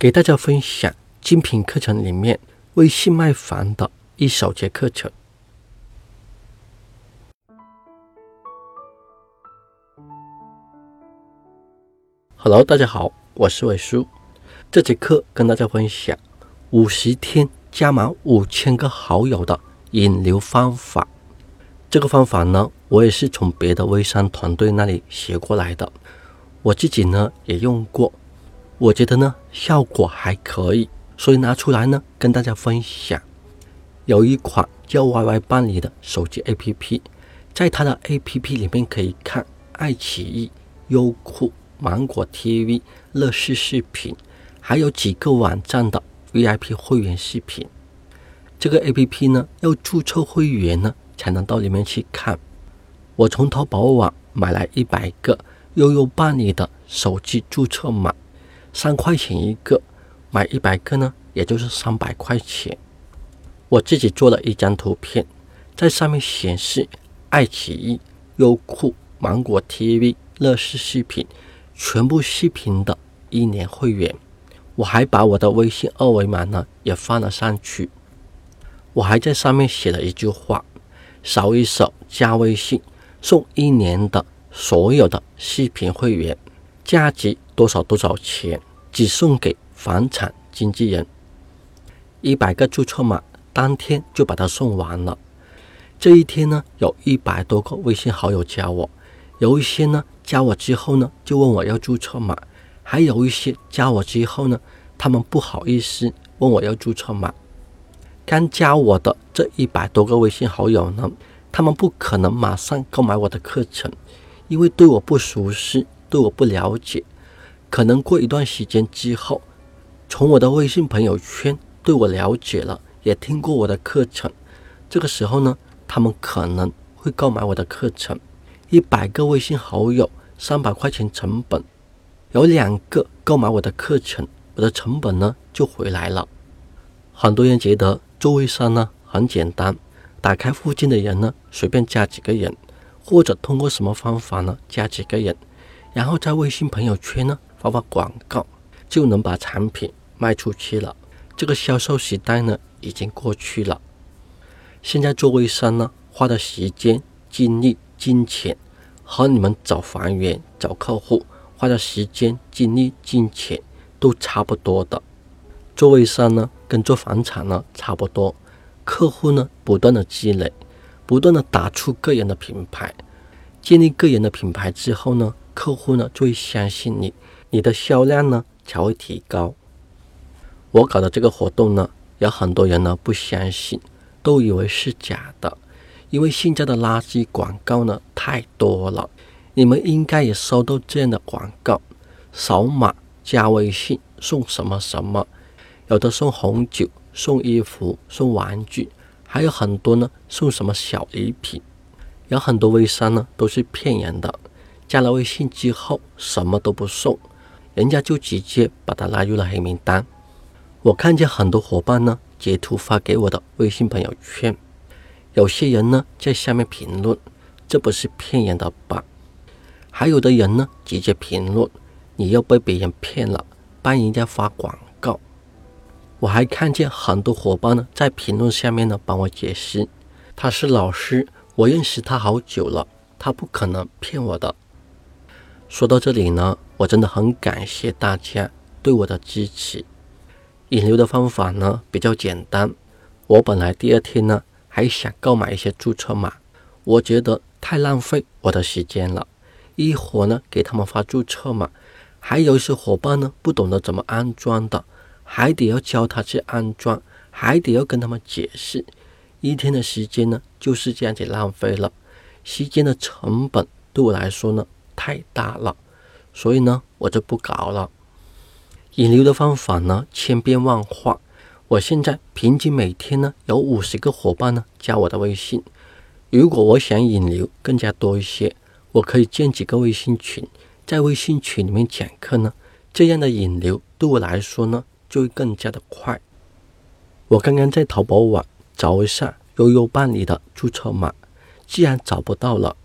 给大家分享精品课程里面微信卖房的一小节课程。Hello，大家好，我是伟叔。这节课跟大家分享五十天加满五千个好友的引流方法。这个方法呢，我也是从别的微商团队那里学过来的，我自己呢也用过，我觉得呢效果还可以，所以拿出来呢跟大家分享。有一款叫 YY 办理的手机 APP，在它的 APP 里面可以看爱奇艺、优酷。芒果 TV、乐视视频，还有几个网站的 VIP 会员视频。这个 APP 呢，要注册会员呢，才能到里面去看。我从淘宝网买来一百个悠悠办理的手机注册码，三块钱一个，买一百个呢，也就是三百块钱。我自己做了一张图片，在上面显示爱奇艺、优酷、芒果 TV、乐视视频。全部视频的一年会员，我还把我的微信二维码呢也放了上去。我还在上面写了一句话：扫一扫加微信，送一年的所有的视频会员，价值多少多少钱，只送给房产经纪人。一百个注册码当天就把它送完了。这一天呢，有一百多个微信好友加我，有一些呢。加我之后呢，就问我要注册码，还有一些加我之后呢，他们不好意思问我要注册码。刚加我的这一百多个微信好友呢，他们不可能马上购买我的课程，因为对我不熟悉，对我不了解。可能过一段时间之后，从我的微信朋友圈对我了解了，也听过我的课程，这个时候呢，他们可能会购买我的课程。一百个微信好友。三百块钱成本，有两个购买我的课程，我的成本呢就回来了。很多人觉得做微商呢很简单，打开附近的人呢随便加几个人，或者通过什么方法呢加几个人，然后在微信朋友圈呢发发广告，就能把产品卖出去了。这个销售时代呢已经过去了。现在做微商呢花的时间、精力、金钱。和你们找房源、找客户花的时间、精力、金钱都差不多的。做微商呢，跟做房产呢差不多。客户呢，不断的积累，不断的打出个人的品牌，建立个人的品牌之后呢，客户呢就会相信你，你的销量呢才会提高。我搞的这个活动呢，有很多人呢不相信，都以为是假的。因为现在的垃圾广告呢太多了，你们应该也收到这样的广告：扫码加微信送什么什么，有的送红酒、送衣服、送玩具，还有很多呢送什么小礼品。有很多微商呢都是骗人的，加了微信之后什么都不送，人家就直接把他拉入了黑名单。我看见很多伙伴呢截图发给我的微信朋友圈。有些人呢在下面评论，这不是骗人的吧？还有的人呢直接评论，你又被别人骗了，帮人家发广告。我还看见很多伙伴呢在评论下面呢帮我解释，他是老师，我认识他好久了，他不可能骗我的。说到这里呢，我真的很感谢大家对我的支持。引流的方法呢比较简单，我本来第二天呢。还想购买一些注册码，我觉得太浪费我的时间了。一会儿呢给他们发注册码，还有一些伙伴呢不懂得怎么安装的，还得要教他去安装，还得要跟他们解释。一天的时间呢就是这样子浪费了，时间的成本对我来说呢太大了，所以呢我就不搞了。引流的方法呢千变万化。我现在平均每天呢有五十个伙伴呢加我的微信。如果我想引流更加多一些，我可以建几个微信群，在微信群里面讲课呢，这样的引流对我来说呢就会更加的快。我刚刚在淘宝网找一下悠悠办理的注册码，既然找不到了，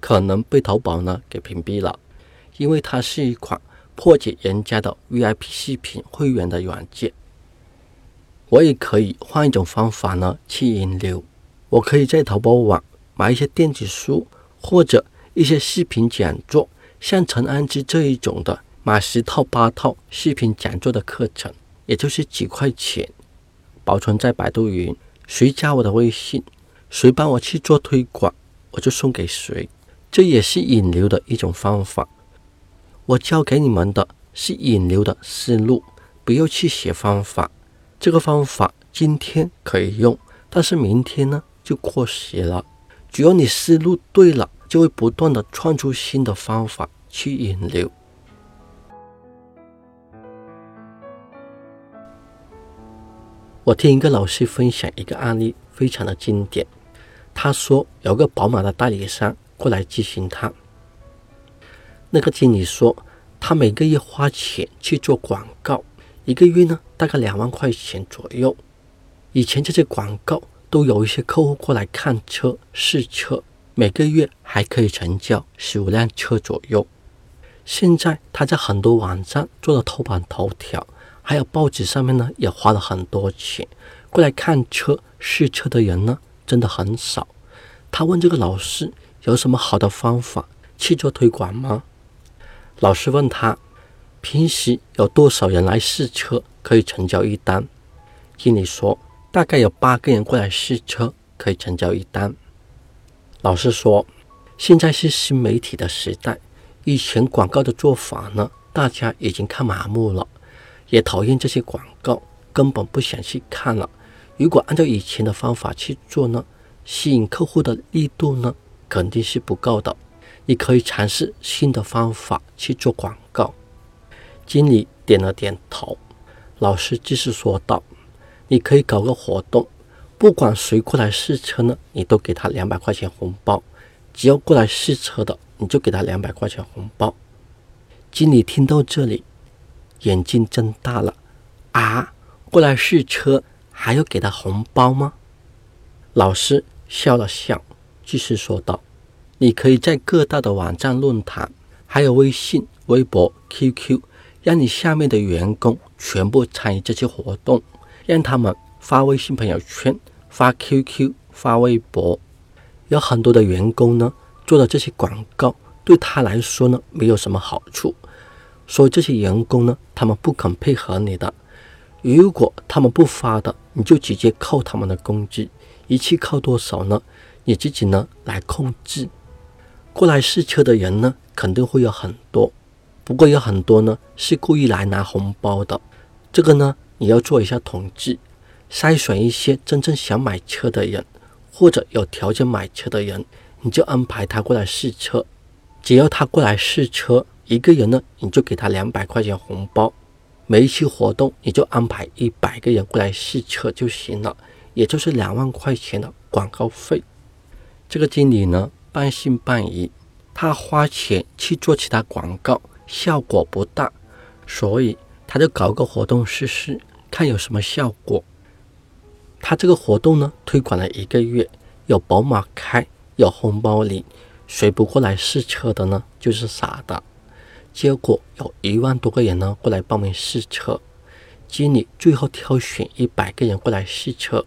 可能被淘宝呢给屏蔽了，因为它是一款破解人家的 VIP 视频会员的软件。我也可以换一种方法呢去引流。我可以在淘宝网买一些电子书或者一些视频讲座，像陈安之这一种的，买十套八套视频讲座的课程，也就是几块钱，保存在百度云。谁加我的微信，谁帮我去做推广，我就送给谁。这也是引流的一种方法。我教给你们的是引流的思路，不要去写方法。这个方法今天可以用，但是明天呢就过时了。只要你思路对了，就会不断的创出新的方法去引流。我听一个老师分享一个案例，非常的经典。他说有个宝马的代理商过来咨询他，那个经理说他每个月花钱去做广告，一个月呢大概两万块钱左右。以前这些广告都有一些客户过来看车试车，每个月还可以成交十五辆车左右。现在他在很多网站做了头版头条。还有报纸上面呢，也花了很多钱过来看车试车的人呢，真的很少。他问这个老师有什么好的方法去做推广吗？老师问他，平时有多少人来试车可以成交一单？经理说，大概有八个人过来试车可以成交一单。老师说，现在是新媒体的时代，以前广告的做法呢，大家已经看麻木了。也讨厌这些广告，根本不想去看了。如果按照以前的方法去做呢，吸引客户的力度呢，肯定是不够的。你可以尝试新的方法去做广告。经理点了点头。老师继续说道：“你可以搞个活动，不管谁过来试车呢，你都给他两百块钱红包。只要过来试车的，你就给他两百块钱红包。”经理听到这里。眼睛睁大了，啊！过来试车还要给他红包吗？老师笑了笑，继续说道：“你可以在各大的网站、论坛，还有微信、微博、QQ，让你下面的员工全部参与这些活动，让他们发微信朋友圈、发 QQ、发微博。有很多的员工呢，做的这些广告对他来说呢，没有什么好处。”所以这些员工呢，他们不肯配合你的。如果他们不发的，你就直接扣他们的工资，一次扣多少呢？你自己呢来控制。过来试车的人呢，肯定会有很多，不过有很多呢是故意来拿红包的。这个呢，你要做一下统计，筛选一些真正想买车的人，或者有条件买车的人，你就安排他过来试车。只要他过来试车。一个人呢，你就给他两百块钱红包，每一期活动你就安排一百个人过来试车就行了，也就是两万块钱的广告费。这个经理呢半信半疑，他花钱去做其他广告效果不大，所以他就搞个活动试试，看有什么效果。他这个活动呢推广了一个月，有宝马开，有红包领，谁不过来试车的呢？就是傻的。结果有一万多个人呢过来报名试车，经理最后挑选一百个人过来试车，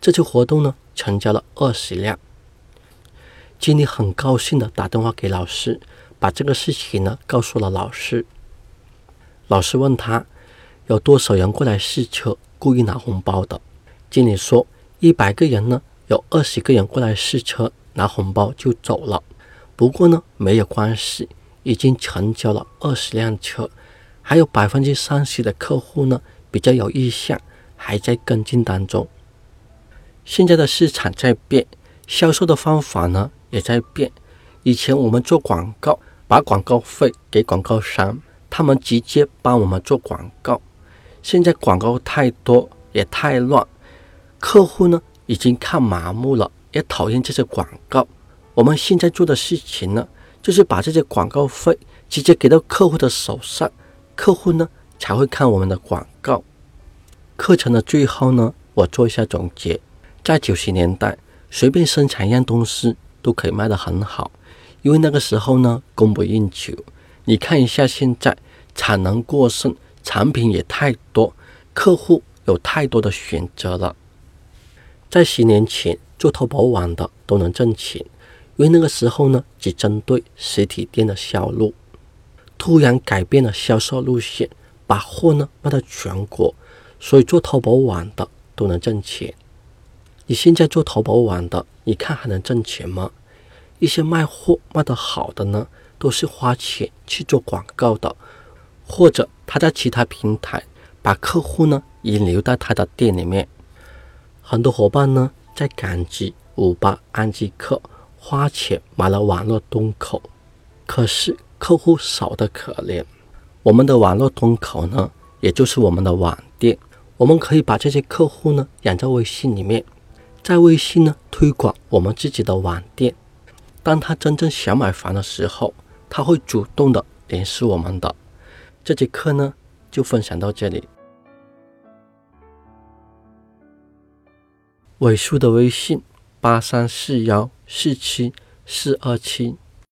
这次活动呢成交了二十辆。经理很高兴的打电话给老师，把这个事情呢告诉了老师。老师问他有多少人过来试车故意拿红包的，经理说一百个人呢有二十个人过来试车拿红包就走了，不过呢没有关系。已经成交了二十辆车，还有百分之三十的客户呢比较有意向，还在跟进当中。现在的市场在变，销售的方法呢也在变。以前我们做广告，把广告费给广告商，他们直接帮我们做广告。现在广告太多也太乱，客户呢已经看麻木了，也讨厌这些广告。我们现在做的事情呢。就是把这些广告费直接给到客户的手上，客户呢才会看我们的广告。课程的最后呢，我做一下总结。在九十年代，随便生产一样东西都可以卖得很好，因为那个时候呢供不应求。你看一下现在，产能过剩，产品也太多，客户有太多的选择了。在十年前做淘宝网的都能挣钱，因为那个时候呢只针对实体店的销路。突然改变了销售路线，把货呢卖到全国，所以做淘宝网的都能挣钱。你现在做淘宝网的，你看还能挣钱吗？一些卖货卖得好的呢，都是花钱去做广告的，或者他在其他平台把客户呢引流到他的店里面。很多伙伴呢在赶集、五八、安吉客花钱买了网络端口，可是。客户少的可怜，我们的网络端口呢，也就是我们的网店，我们可以把这些客户呢养在微信里面，在微信呢推广我们自己的网店。当他真正想买房的时候，他会主动的联系我们的。这节课呢就分享到这里。尾数的微信八三四幺四七四二七。